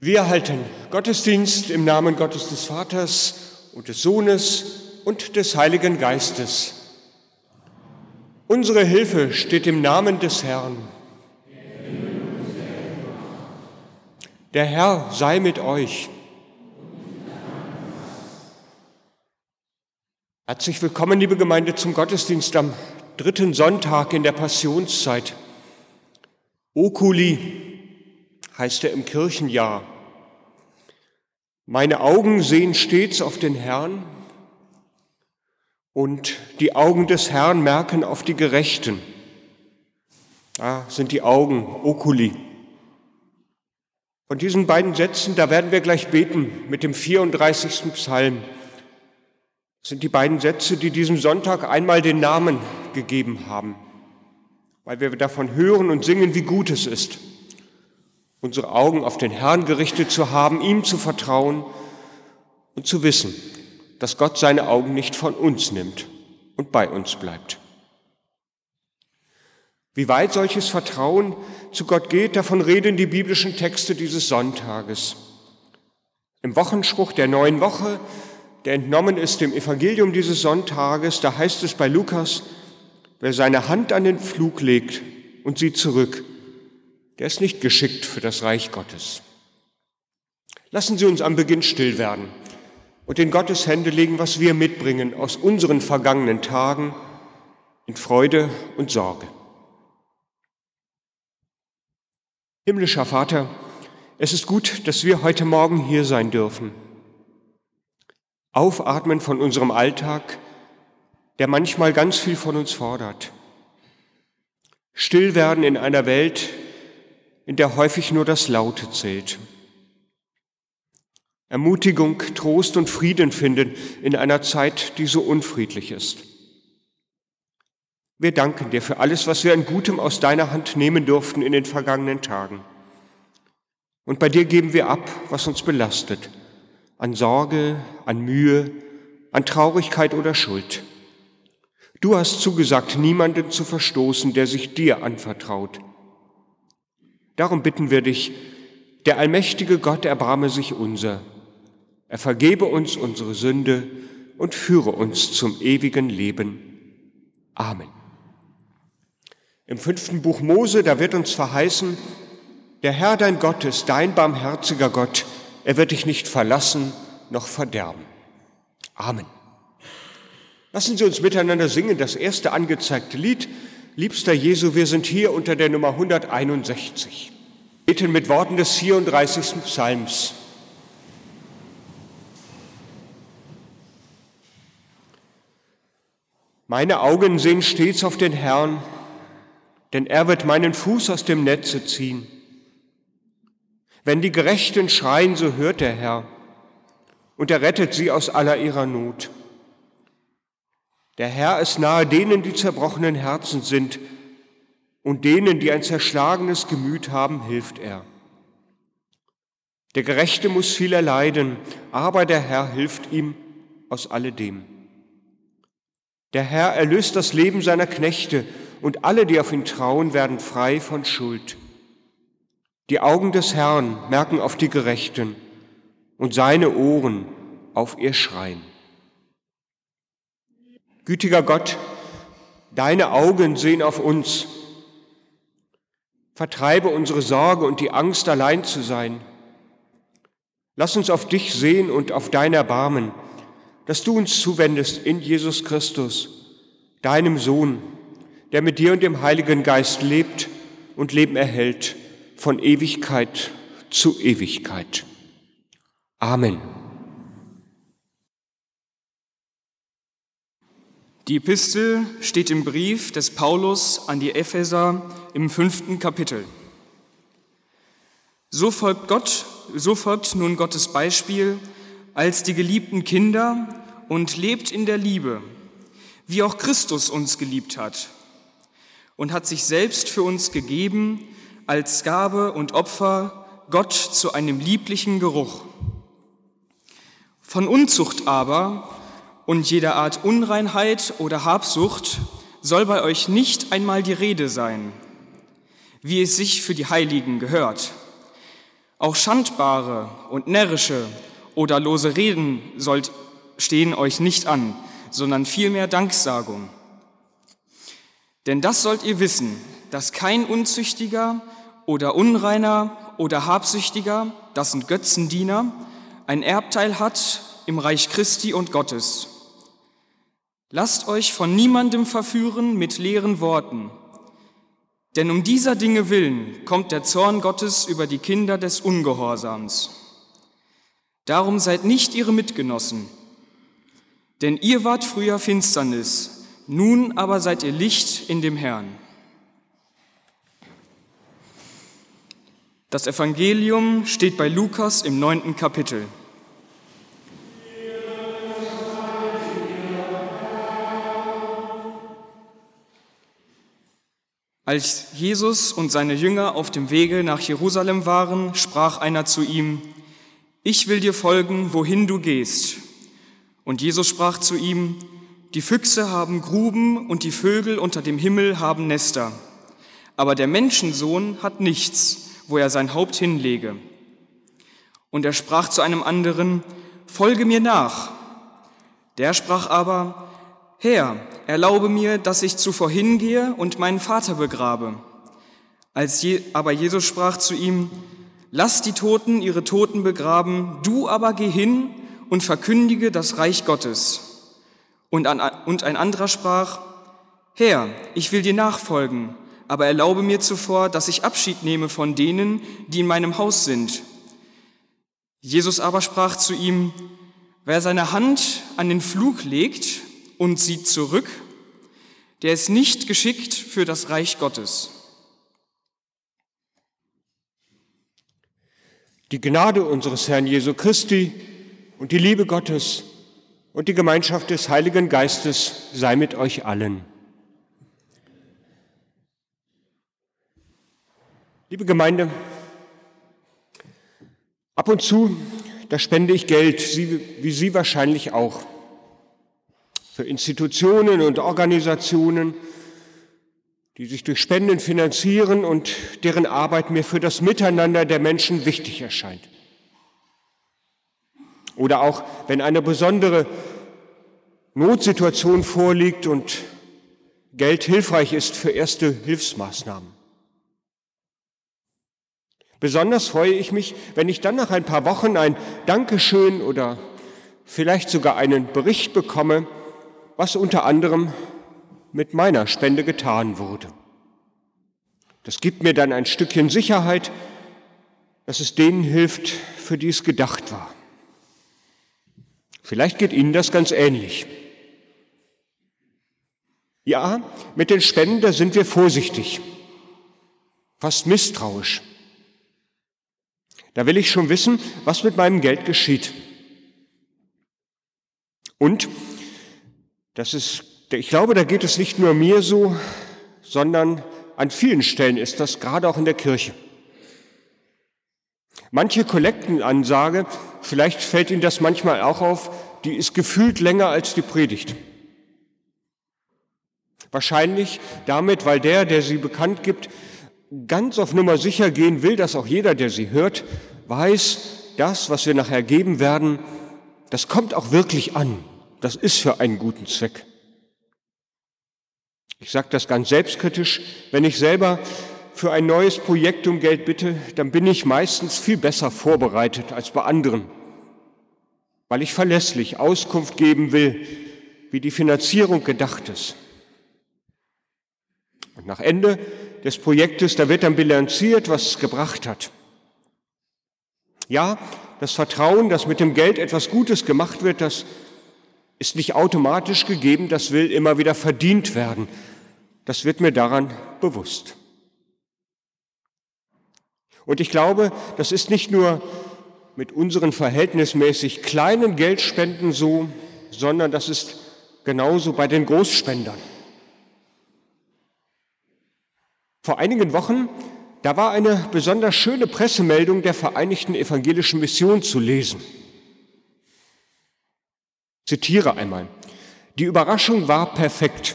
Wir halten Gottesdienst im Namen Gottes des Vaters und des Sohnes und des Heiligen Geistes. Unsere Hilfe steht im Namen des Herrn. Der Herr sei mit euch. Herzlich willkommen, liebe Gemeinde, zum Gottesdienst am dritten Sonntag in der Passionszeit. Oculi heißt er im Kirchenjahr. Meine Augen sehen stets auf den Herrn und die Augen des Herrn merken auf die Gerechten. Da sind die Augen, Oculi. Von diesen beiden Sätzen, da werden wir gleich beten mit dem 34. Psalm. Das sind die beiden Sätze, die diesem Sonntag einmal den Namen gegeben haben, weil wir davon hören und singen, wie gut es ist unsere Augen auf den Herrn gerichtet zu haben, ihm zu vertrauen und zu wissen, dass Gott seine Augen nicht von uns nimmt und bei uns bleibt. Wie weit solches Vertrauen zu Gott geht, davon reden die biblischen Texte dieses Sonntages. Im Wochenspruch der neuen Woche, der entnommen ist dem Evangelium dieses Sonntages, da heißt es bei Lukas, wer seine Hand an den Flug legt und sieht zurück, der ist nicht geschickt für das Reich Gottes. Lassen Sie uns am Beginn still werden und in Gottes Hände legen, was wir mitbringen aus unseren vergangenen Tagen in Freude und Sorge. Himmlischer Vater, es ist gut, dass wir heute Morgen hier sein dürfen. Aufatmen von unserem Alltag, der manchmal ganz viel von uns fordert. Still werden in einer Welt, in der häufig nur das Laute zählt. Ermutigung, Trost und Frieden finden in einer Zeit, die so unfriedlich ist. Wir danken dir für alles, was wir an Gutem aus deiner Hand nehmen durften in den vergangenen Tagen. Und bei dir geben wir ab, was uns belastet, an Sorge, an Mühe, an Traurigkeit oder Schuld. Du hast zugesagt, niemanden zu verstoßen, der sich dir anvertraut. Darum bitten wir dich, der allmächtige Gott erbarme sich unser. Er vergebe uns unsere Sünde und führe uns zum ewigen Leben. Amen. Im fünften Buch Mose, da wird uns verheißen, der Herr dein Gott ist dein barmherziger Gott, er wird dich nicht verlassen noch verderben. Amen. Lassen Sie uns miteinander singen das erste angezeigte Lied, Liebster Jesu, wir sind hier unter der Nummer 161. Beten mit Worten des 34. Psalms. Meine Augen sehen stets auf den Herrn, denn er wird meinen Fuß aus dem Netze ziehen. Wenn die Gerechten schreien, so hört der Herr, und er rettet sie aus aller ihrer Not. Der Herr ist nahe denen, die zerbrochenen Herzen sind, und denen, die ein zerschlagenes Gemüt haben, hilft er. Der Gerechte muss viel erleiden, aber der Herr hilft ihm aus alledem. Der Herr erlöst das Leben seiner Knechte, und alle, die auf ihn trauen, werden frei von Schuld. Die Augen des Herrn merken auf die Gerechten und seine Ohren auf ihr Schreien. Gütiger Gott, deine Augen sehen auf uns. Vertreibe unsere Sorge und die Angst, allein zu sein. Lass uns auf dich sehen und auf dein Erbarmen, dass du uns zuwendest in Jesus Christus, deinem Sohn, der mit dir und dem Heiligen Geist lebt und Leben erhält von Ewigkeit zu Ewigkeit. Amen. Die Epistel steht im Brief des Paulus an die Epheser im fünften Kapitel. So folgt Gott, so folgt nun Gottes Beispiel als die geliebten Kinder und lebt in der Liebe, wie auch Christus uns geliebt hat und hat sich selbst für uns gegeben als Gabe und Opfer Gott zu einem lieblichen Geruch. Von Unzucht aber und jeder Art Unreinheit oder Habsucht soll bei euch nicht einmal die Rede sein, wie es sich für die Heiligen gehört, Auch schandbare und närrische oder lose Reden sollt, stehen euch nicht an, sondern vielmehr Danksagung. Denn das sollt ihr wissen, dass kein Unzüchtiger oder Unreiner oder Habsüchtiger, das sind Götzendiener, ein Erbteil hat im Reich Christi und Gottes. Lasst euch von niemandem verführen mit leeren Worten, denn um dieser Dinge willen kommt der Zorn Gottes über die Kinder des Ungehorsams. Darum seid nicht ihre Mitgenossen, denn ihr wart früher Finsternis, nun aber seid ihr Licht in dem Herrn. Das Evangelium steht bei Lukas im neunten Kapitel. Als Jesus und seine Jünger auf dem Wege nach Jerusalem waren, sprach einer zu ihm, Ich will dir folgen, wohin du gehst. Und Jesus sprach zu ihm, Die Füchse haben Gruben und die Vögel unter dem Himmel haben Nester, aber der Menschensohn hat nichts, wo er sein Haupt hinlege. Und er sprach zu einem anderen, Folge mir nach. Der sprach aber, Herr, erlaube mir, dass ich zuvor hingehe und meinen Vater begrabe. Als Je aber Jesus sprach zu ihm, Lass die Toten ihre Toten begraben, du aber geh hin und verkündige das Reich Gottes. Und, an, und ein anderer sprach, Herr, ich will dir nachfolgen, aber erlaube mir zuvor, dass ich Abschied nehme von denen, die in meinem Haus sind. Jesus aber sprach zu ihm, Wer seine Hand an den Flug legt und sieht zurück, der ist nicht geschickt für das Reich Gottes. Die Gnade unseres Herrn Jesu Christi und die Liebe Gottes und die Gemeinschaft des Heiligen Geistes sei mit euch allen. Liebe Gemeinde, ab und zu, da spende ich Geld, wie Sie wahrscheinlich auch für Institutionen und Organisationen, die sich durch Spenden finanzieren und deren Arbeit mir für das Miteinander der Menschen wichtig erscheint. Oder auch, wenn eine besondere Notsituation vorliegt und Geld hilfreich ist für erste Hilfsmaßnahmen. Besonders freue ich mich, wenn ich dann nach ein paar Wochen ein Dankeschön oder vielleicht sogar einen Bericht bekomme, was unter anderem mit meiner Spende getan wurde. Das gibt mir dann ein Stückchen Sicherheit, dass es denen hilft, für die es gedacht war. Vielleicht geht Ihnen das ganz ähnlich. Ja, mit den Spenden, da sind wir vorsichtig, fast misstrauisch. Da will ich schon wissen, was mit meinem Geld geschieht. Und das ist, ich glaube, da geht es nicht nur mir so, sondern an vielen Stellen ist das, gerade auch in der Kirche. Manche Kollektenansage, vielleicht fällt Ihnen das manchmal auch auf, die ist gefühlt länger als die Predigt. Wahrscheinlich damit, weil der, der sie bekannt gibt, ganz auf Nummer sicher gehen will, dass auch jeder, der sie hört, weiß, das, was wir nachher geben werden, das kommt auch wirklich an das ist für einen guten Zweck. Ich sage das ganz selbstkritisch, wenn ich selber für ein neues Projekt um Geld bitte, dann bin ich meistens viel besser vorbereitet als bei anderen, weil ich verlässlich Auskunft geben will, wie die Finanzierung gedacht ist. Und nach Ende des Projektes, da wird dann bilanziert, was es gebracht hat. Ja, das Vertrauen, dass mit dem Geld etwas Gutes gemacht wird, das ist nicht automatisch gegeben, das will immer wieder verdient werden. Das wird mir daran bewusst. Und ich glaube, das ist nicht nur mit unseren verhältnismäßig kleinen Geldspenden so, sondern das ist genauso bei den Großspendern. Vor einigen Wochen, da war eine besonders schöne Pressemeldung der Vereinigten Evangelischen Mission zu lesen zitiere einmal. Die Überraschung war perfekt.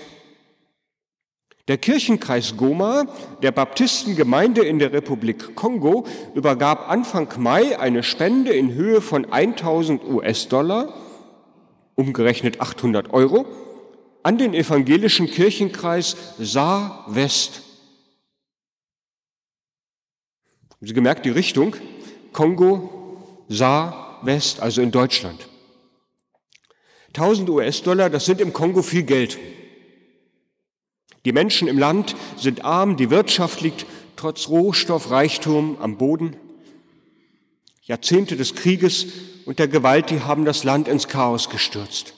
Der Kirchenkreis Goma der Baptistengemeinde in der Republik Kongo übergab Anfang Mai eine Spende in Höhe von 1000 US-Dollar, umgerechnet 800 Euro, an den evangelischen Kirchenkreis Saar West. Haben Sie gemerkt, die Richtung? Kongo, Saar West, also in Deutschland. 1000 US-Dollar, das sind im Kongo viel Geld. Die Menschen im Land sind arm, die Wirtschaft liegt trotz Rohstoffreichtum am Boden. Jahrzehnte des Krieges und der Gewalt, die haben das Land ins Chaos gestürzt.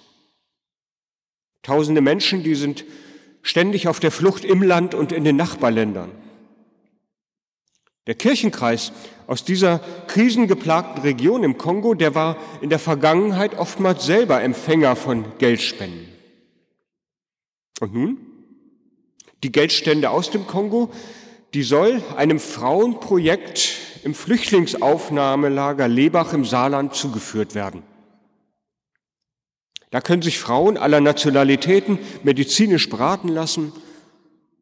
Tausende Menschen, die sind ständig auf der Flucht im Land und in den Nachbarländern. Der Kirchenkreis aus dieser krisengeplagten Region im Kongo, der war in der Vergangenheit oftmals selber Empfänger von Geldspenden. Und nun? die Geldstände aus dem Kongo, die soll einem Frauenprojekt im Flüchtlingsaufnahmelager Lebach im Saarland zugeführt werden. Da können sich Frauen aller Nationalitäten medizinisch beraten lassen,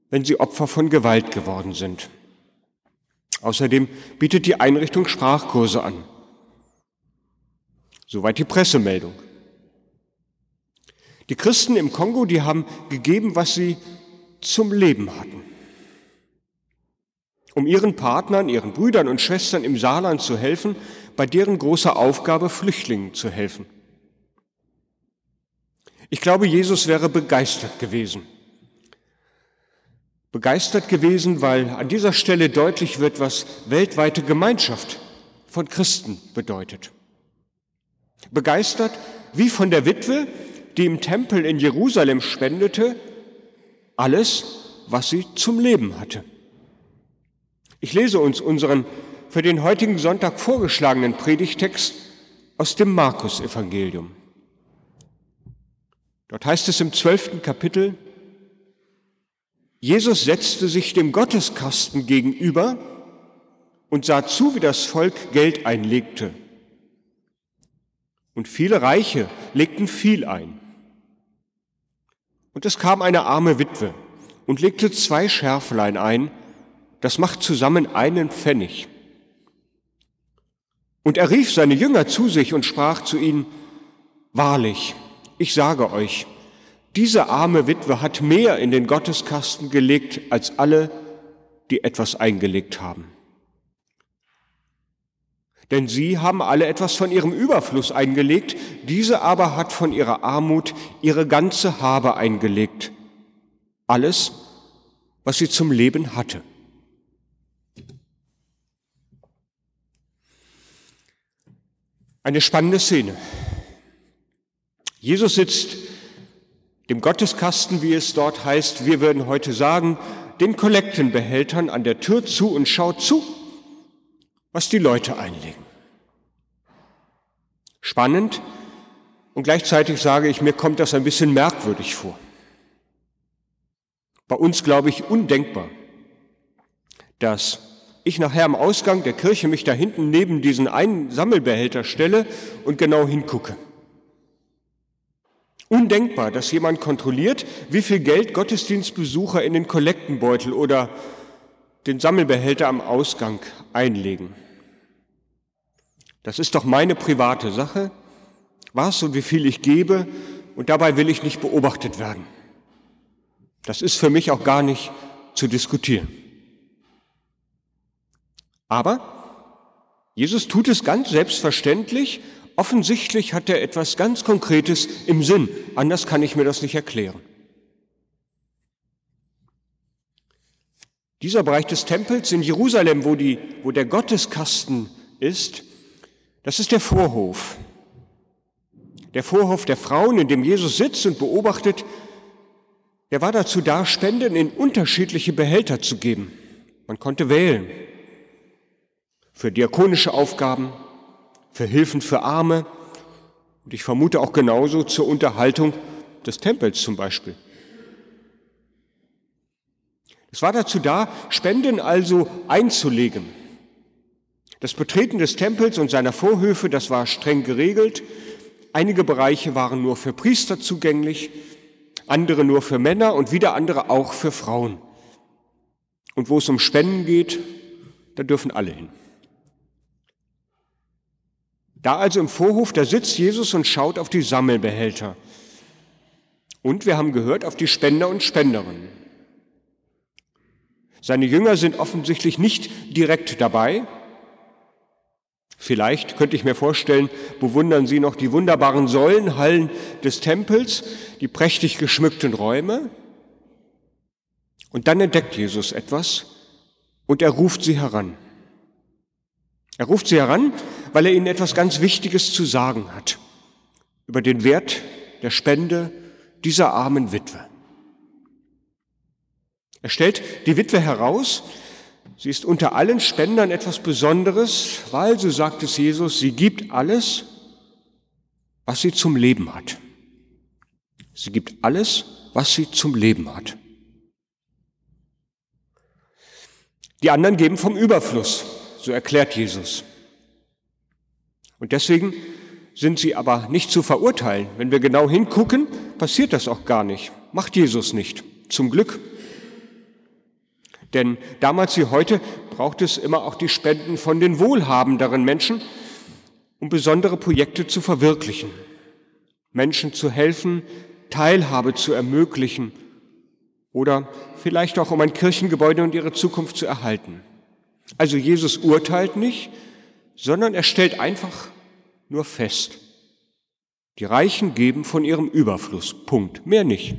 wenn sie Opfer von Gewalt geworden sind. Außerdem bietet die Einrichtung Sprachkurse an. Soweit die Pressemeldung. Die Christen im Kongo, die haben gegeben, was sie zum Leben hatten. Um ihren Partnern, ihren Brüdern und Schwestern im Saarland zu helfen, bei deren großer Aufgabe Flüchtlingen zu helfen. Ich glaube, Jesus wäre begeistert gewesen. Begeistert gewesen, weil an dieser Stelle deutlich wird, was weltweite Gemeinschaft von Christen bedeutet. Begeistert wie von der Witwe, die im Tempel in Jerusalem spendete alles, was sie zum Leben hatte. Ich lese uns unseren für den heutigen Sonntag vorgeschlagenen Predigtext aus dem Markus-Evangelium. Dort heißt es im zwölften Kapitel, Jesus setzte sich dem Gotteskasten gegenüber und sah zu, wie das Volk Geld einlegte. Und viele Reiche legten viel ein. Und es kam eine arme Witwe und legte zwei Schärflein ein, das macht zusammen einen Pfennig. Und er rief seine Jünger zu sich und sprach zu ihnen, Wahrlich, ich sage euch, diese arme Witwe hat mehr in den Gotteskasten gelegt als alle, die etwas eingelegt haben. Denn sie haben alle etwas von ihrem Überfluss eingelegt, diese aber hat von ihrer Armut ihre ganze Habe eingelegt. Alles, was sie zum Leben hatte. Eine spannende Szene. Jesus sitzt dem Gotteskasten, wie es dort heißt, wir würden heute sagen, den Kollektenbehältern an der Tür zu und schaut zu, was die Leute einlegen. Spannend und gleichzeitig sage ich, mir kommt das ein bisschen merkwürdig vor. Bei uns, glaube ich, undenkbar, dass ich nachher am Ausgang der Kirche mich da hinten neben diesen einen Sammelbehälter stelle und genau hingucke. Undenkbar, dass jemand kontrolliert, wie viel Geld Gottesdienstbesucher in den Kollektenbeutel oder den Sammelbehälter am Ausgang einlegen. Das ist doch meine private Sache, was und wie viel ich gebe, und dabei will ich nicht beobachtet werden. Das ist für mich auch gar nicht zu diskutieren. Aber Jesus tut es ganz selbstverständlich. Offensichtlich hat er etwas ganz Konkretes im Sinn. Anders kann ich mir das nicht erklären. Dieser Bereich des Tempels in Jerusalem, wo, die, wo der Gotteskasten ist, das ist der Vorhof. Der Vorhof der Frauen, in dem Jesus sitzt und beobachtet, der war dazu da, Spenden in unterschiedliche Behälter zu geben. Man konnte wählen. Für diakonische Aufgaben, für Hilfen für Arme und ich vermute auch genauso zur Unterhaltung des Tempels zum Beispiel. Es war dazu da, Spenden also einzulegen. Das Betreten des Tempels und seiner Vorhöfe, das war streng geregelt. Einige Bereiche waren nur für Priester zugänglich. andere nur für Männer und wieder andere auch für Frauen. Und wo es um Spenden geht, da dürfen alle hin. Da also im Vorhof, da sitzt Jesus und schaut auf die Sammelbehälter. Und wir haben gehört auf die Spender und Spenderinnen. Seine Jünger sind offensichtlich nicht direkt dabei. Vielleicht könnte ich mir vorstellen, bewundern sie noch die wunderbaren Säulenhallen des Tempels, die prächtig geschmückten Räume. Und dann entdeckt Jesus etwas und er ruft sie heran. Er ruft sie heran, weil er ihnen etwas ganz Wichtiges zu sagen hat über den Wert der Spende dieser armen Witwe. Er stellt die Witwe heraus, sie ist unter allen Spendern etwas Besonderes, weil, so sagt es Jesus, sie gibt alles, was sie zum Leben hat. Sie gibt alles, was sie zum Leben hat. Die anderen geben vom Überfluss, so erklärt Jesus. Und deswegen sind sie aber nicht zu verurteilen. Wenn wir genau hingucken, passiert das auch gar nicht. Macht Jesus nicht. Zum Glück. Denn damals wie heute braucht es immer auch die Spenden von den wohlhabenderen Menschen, um besondere Projekte zu verwirklichen, Menschen zu helfen, Teilhabe zu ermöglichen oder vielleicht auch um ein Kirchengebäude und ihre Zukunft zu erhalten. Also Jesus urteilt nicht, sondern er stellt einfach nur fest. Die Reichen geben von ihrem Überfluss. Punkt. Mehr nicht.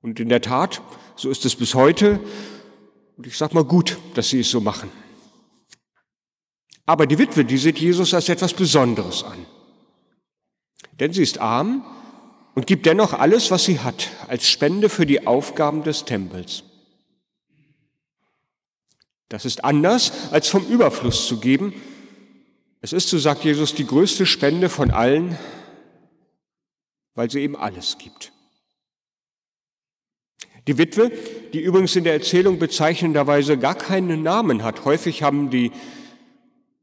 Und in der Tat, so ist es bis heute. Und ich sage mal gut, dass sie es so machen. Aber die Witwe, die sieht Jesus als etwas Besonderes an. Denn sie ist arm und gibt dennoch alles, was sie hat, als Spende für die Aufgaben des Tempels. Das ist anders, als vom Überfluss zu geben. Es ist, so sagt Jesus, die größte Spende von allen, weil sie eben alles gibt. Die Witwe, die übrigens in der Erzählung bezeichnenderweise gar keinen Namen hat. Häufig haben die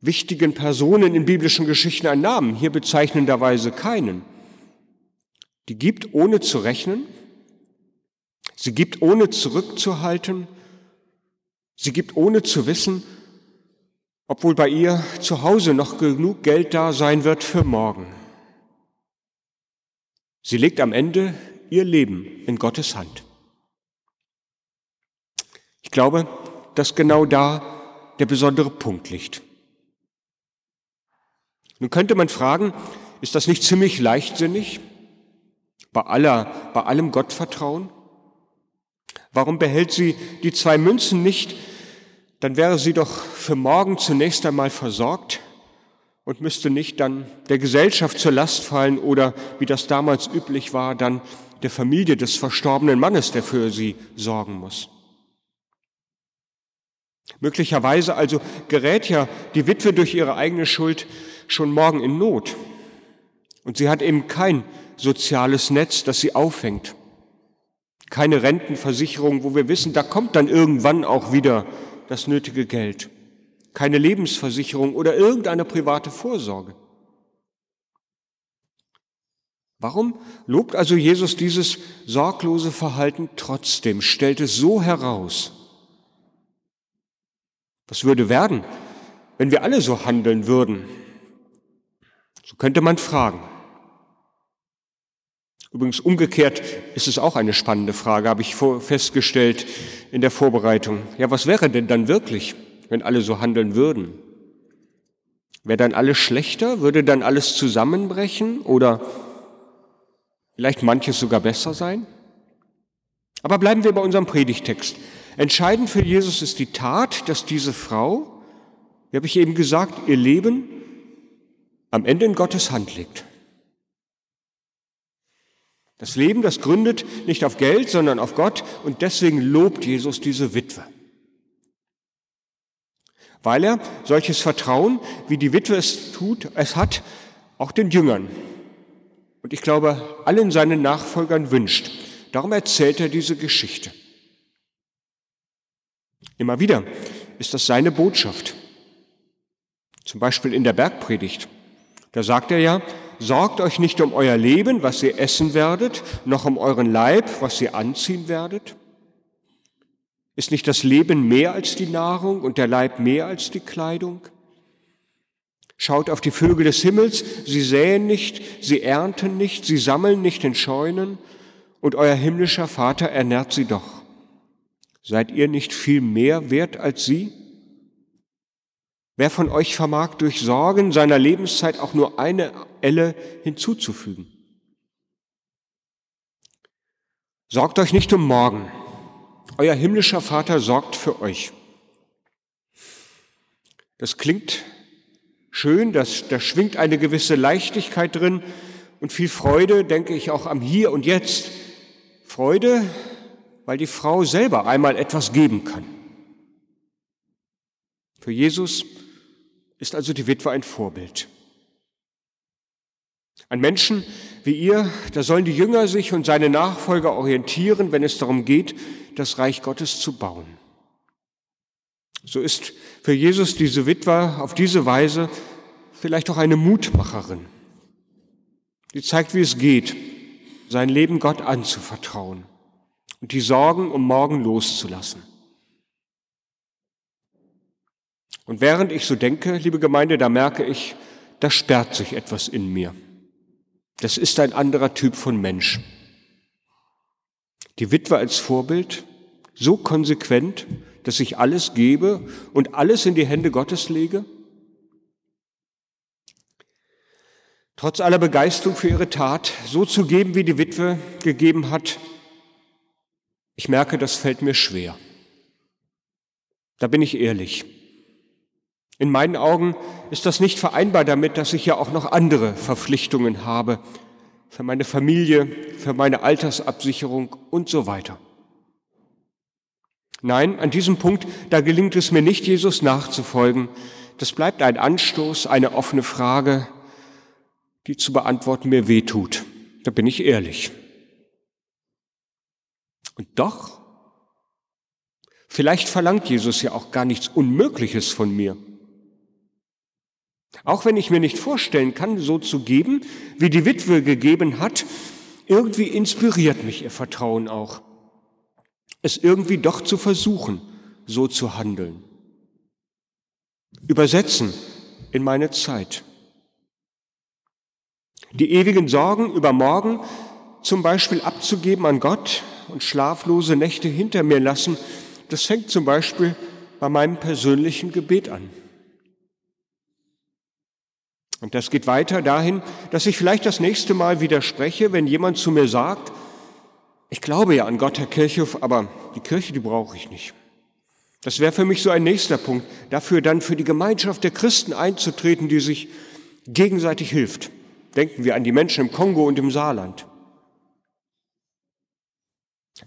wichtigen Personen in biblischen Geschichten einen Namen, hier bezeichnenderweise keinen. Die gibt ohne zu rechnen, sie gibt ohne zurückzuhalten, Sie gibt ohne zu wissen, ob wohl bei ihr zu Hause noch genug Geld da sein wird für morgen. Sie legt am Ende ihr Leben in Gottes Hand. Ich glaube, dass genau da der besondere Punkt liegt. Nun könnte man fragen, ist das nicht ziemlich leichtsinnig? Bei aller, bei allem Gottvertrauen? Warum behält sie die zwei Münzen nicht? Dann wäre sie doch für morgen zunächst einmal versorgt und müsste nicht dann der Gesellschaft zur Last fallen oder, wie das damals üblich war, dann der Familie des verstorbenen Mannes, der für sie sorgen muss. Möglicherweise also gerät ja die Witwe durch ihre eigene Schuld schon morgen in Not. Und sie hat eben kein soziales Netz, das sie auffängt keine Rentenversicherung, wo wir wissen, da kommt dann irgendwann auch wieder das nötige Geld, keine Lebensversicherung oder irgendeine private Vorsorge. Warum lobt also Jesus dieses sorglose Verhalten trotzdem, stellt es so heraus? Was würde werden, wenn wir alle so handeln würden? So könnte man fragen. Übrigens umgekehrt ist es auch eine spannende Frage, habe ich festgestellt in der Vorbereitung. Ja, was wäre denn dann wirklich, wenn alle so handeln würden? Wäre dann alles schlechter? Würde dann alles zusammenbrechen? Oder vielleicht manches sogar besser sein? Aber bleiben wir bei unserem Predigtext. Entscheidend für Jesus ist die Tat, dass diese Frau, wie habe ich eben gesagt, ihr Leben am Ende in Gottes Hand liegt. Das Leben, das gründet nicht auf Geld, sondern auf Gott und deswegen lobt Jesus diese Witwe. Weil er solches Vertrauen, wie die Witwe es tut, es hat, auch den Jüngern und ich glaube allen seinen Nachfolgern wünscht. Darum erzählt er diese Geschichte. Immer wieder ist das seine Botschaft. Zum Beispiel in der Bergpredigt. Da sagt er ja, sorgt euch nicht um euer Leben, was ihr essen werdet, noch um euren Leib, was ihr anziehen werdet? Ist nicht das Leben mehr als die Nahrung und der Leib mehr als die Kleidung? Schaut auf die Vögel des Himmels, sie säen nicht, sie ernten nicht, sie sammeln nicht in Scheunen, und euer himmlischer Vater ernährt sie doch. Seid ihr nicht viel mehr wert als sie? Wer von euch vermag durch Sorgen seiner Lebenszeit auch nur eine Elle hinzuzufügen? Sorgt euch nicht um morgen. Euer himmlischer Vater sorgt für euch. Das klingt schön, das, da schwingt eine gewisse Leichtigkeit drin und viel Freude, denke ich, auch am Hier und Jetzt. Freude, weil die Frau selber einmal etwas geben kann. Für Jesus ist also die Witwe ein Vorbild. An Menschen wie ihr, da sollen die Jünger sich und seine Nachfolger orientieren, wenn es darum geht, das Reich Gottes zu bauen. So ist für Jesus diese Witwe auf diese Weise vielleicht auch eine Mutmacherin. Sie zeigt, wie es geht, sein Leben Gott anzuvertrauen und die Sorgen um morgen loszulassen. Und während ich so denke, liebe Gemeinde, da merke ich, da sperrt sich etwas in mir. Das ist ein anderer Typ von Mensch. Die Witwe als Vorbild, so konsequent, dass ich alles gebe und alles in die Hände Gottes lege. Trotz aller Begeisterung für ihre Tat, so zu geben, wie die Witwe gegeben hat, ich merke, das fällt mir schwer. Da bin ich ehrlich. In meinen Augen ist das nicht vereinbar damit, dass ich ja auch noch andere Verpflichtungen habe für meine Familie, für meine Altersabsicherung und so weiter. Nein, an diesem Punkt, da gelingt es mir nicht, Jesus nachzufolgen. Das bleibt ein Anstoß, eine offene Frage, die zu beantworten mir wehtut. Da bin ich ehrlich. Und doch, vielleicht verlangt Jesus ja auch gar nichts Unmögliches von mir. Auch wenn ich mir nicht vorstellen kann, so zu geben, wie die Witwe gegeben hat, irgendwie inspiriert mich ihr Vertrauen auch. Es irgendwie doch zu versuchen, so zu handeln. Übersetzen in meine Zeit. Die ewigen Sorgen über morgen zum Beispiel abzugeben an Gott und schlaflose Nächte hinter mir lassen, das fängt zum Beispiel bei meinem persönlichen Gebet an. Und das geht weiter dahin, dass ich vielleicht das nächste Mal widerspreche, wenn jemand zu mir sagt, ich glaube ja an Gott, Herr Kirchhoff, aber die Kirche, die brauche ich nicht. Das wäre für mich so ein nächster Punkt, dafür dann für die Gemeinschaft der Christen einzutreten, die sich gegenseitig hilft. Denken wir an die Menschen im Kongo und im Saarland.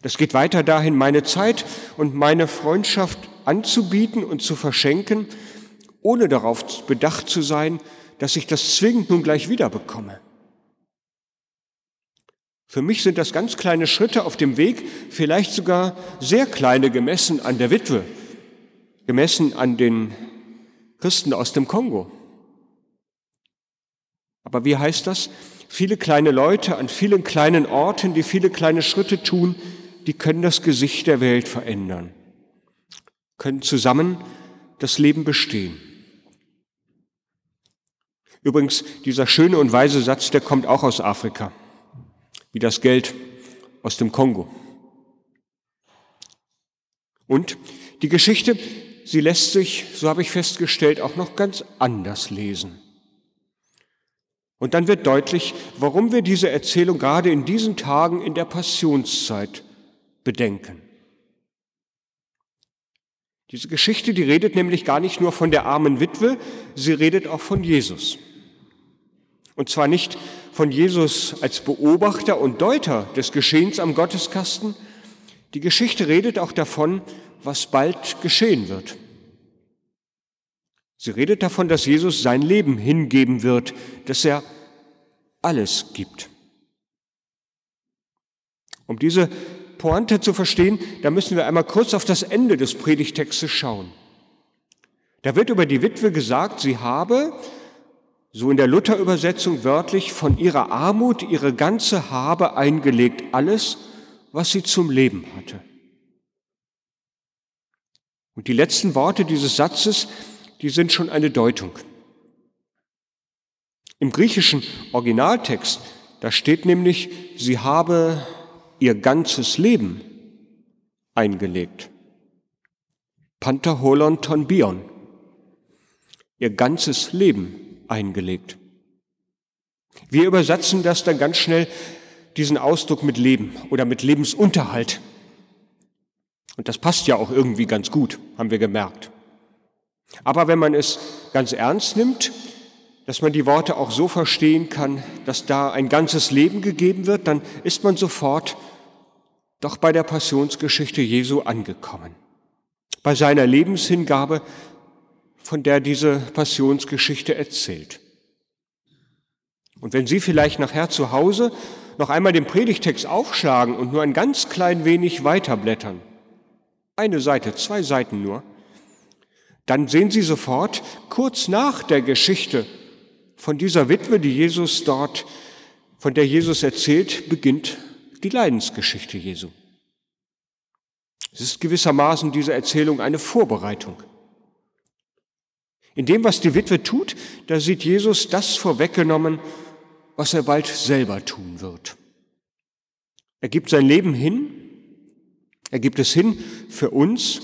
Das geht weiter dahin, meine Zeit und meine Freundschaft anzubieten und zu verschenken, ohne darauf bedacht zu sein, dass ich das zwingend nun gleich wieder bekomme. Für mich sind das ganz kleine Schritte auf dem Weg, vielleicht sogar sehr kleine gemessen an der Witwe, gemessen an den Christen aus dem Kongo. Aber wie heißt das? Viele kleine Leute an vielen kleinen Orten, die viele kleine Schritte tun, die können das Gesicht der Welt verändern, können zusammen das Leben bestehen. Übrigens, dieser schöne und weise Satz, der kommt auch aus Afrika, wie das Geld aus dem Kongo. Und die Geschichte, sie lässt sich, so habe ich festgestellt, auch noch ganz anders lesen. Und dann wird deutlich, warum wir diese Erzählung gerade in diesen Tagen in der Passionszeit bedenken. Diese Geschichte, die redet nämlich gar nicht nur von der armen Witwe, sie redet auch von Jesus. Und zwar nicht von Jesus als Beobachter und Deuter des Geschehens am Gotteskasten. Die Geschichte redet auch davon, was bald geschehen wird. Sie redet davon, dass Jesus sein Leben hingeben wird, dass er alles gibt. Um diese Pointe zu verstehen, da müssen wir einmal kurz auf das Ende des Predigtextes schauen. Da wird über die Witwe gesagt, sie habe so in der Luther-Übersetzung wörtlich, von ihrer Armut ihre ganze Habe eingelegt, alles, was sie zum Leben hatte. Und die letzten Worte dieses Satzes, die sind schon eine Deutung. Im griechischen Originaltext, da steht nämlich, sie habe ihr ganzes Leben eingelegt. Pantherholon ton bion. Ihr ganzes Leben eingelegt. Wir übersetzen das dann ganz schnell, diesen Ausdruck mit Leben oder mit Lebensunterhalt. Und das passt ja auch irgendwie ganz gut, haben wir gemerkt. Aber wenn man es ganz ernst nimmt, dass man die Worte auch so verstehen kann, dass da ein ganzes Leben gegeben wird, dann ist man sofort doch bei der Passionsgeschichte Jesu angekommen. Bei seiner Lebenshingabe, von der diese Passionsgeschichte erzählt. Und wenn Sie vielleicht nachher zu Hause noch einmal den Predigtext aufschlagen und nur ein ganz klein wenig weiterblättern, eine Seite, zwei Seiten nur, dann sehen Sie sofort, kurz nach der Geschichte von dieser Witwe, die Jesus dort, von der Jesus erzählt, beginnt die Leidensgeschichte Jesu. Es ist gewissermaßen diese Erzählung eine Vorbereitung. In dem, was die Witwe tut, da sieht Jesus das vorweggenommen, was er bald selber tun wird. Er gibt sein Leben hin, er gibt es hin für uns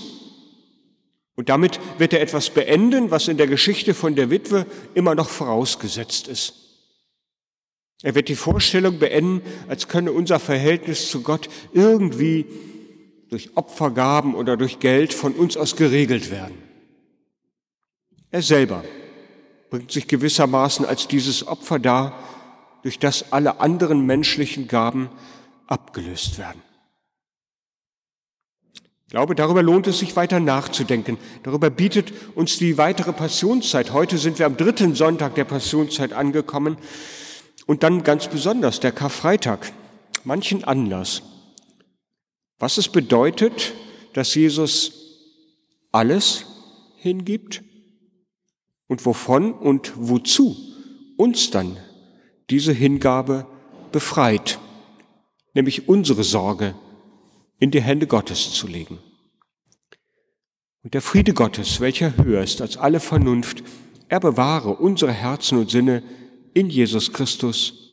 und damit wird er etwas beenden, was in der Geschichte von der Witwe immer noch vorausgesetzt ist. Er wird die Vorstellung beenden, als könne unser Verhältnis zu Gott irgendwie durch Opfergaben oder durch Geld von uns aus geregelt werden. Er selber bringt sich gewissermaßen als dieses Opfer dar, durch das alle anderen menschlichen Gaben abgelöst werden. Ich glaube, darüber lohnt es sich weiter nachzudenken. Darüber bietet uns die weitere Passionszeit. Heute sind wir am dritten Sonntag der Passionszeit angekommen und dann ganz besonders der Karfreitag, manchen Anlass. Was es bedeutet, dass Jesus alles hingibt und wovon und wozu uns dann diese Hingabe befreit, nämlich unsere Sorge in die Hände Gottes zu legen. Und der Friede Gottes, welcher höher ist als alle Vernunft, er bewahre unsere Herzen und Sinne in Jesus Christus,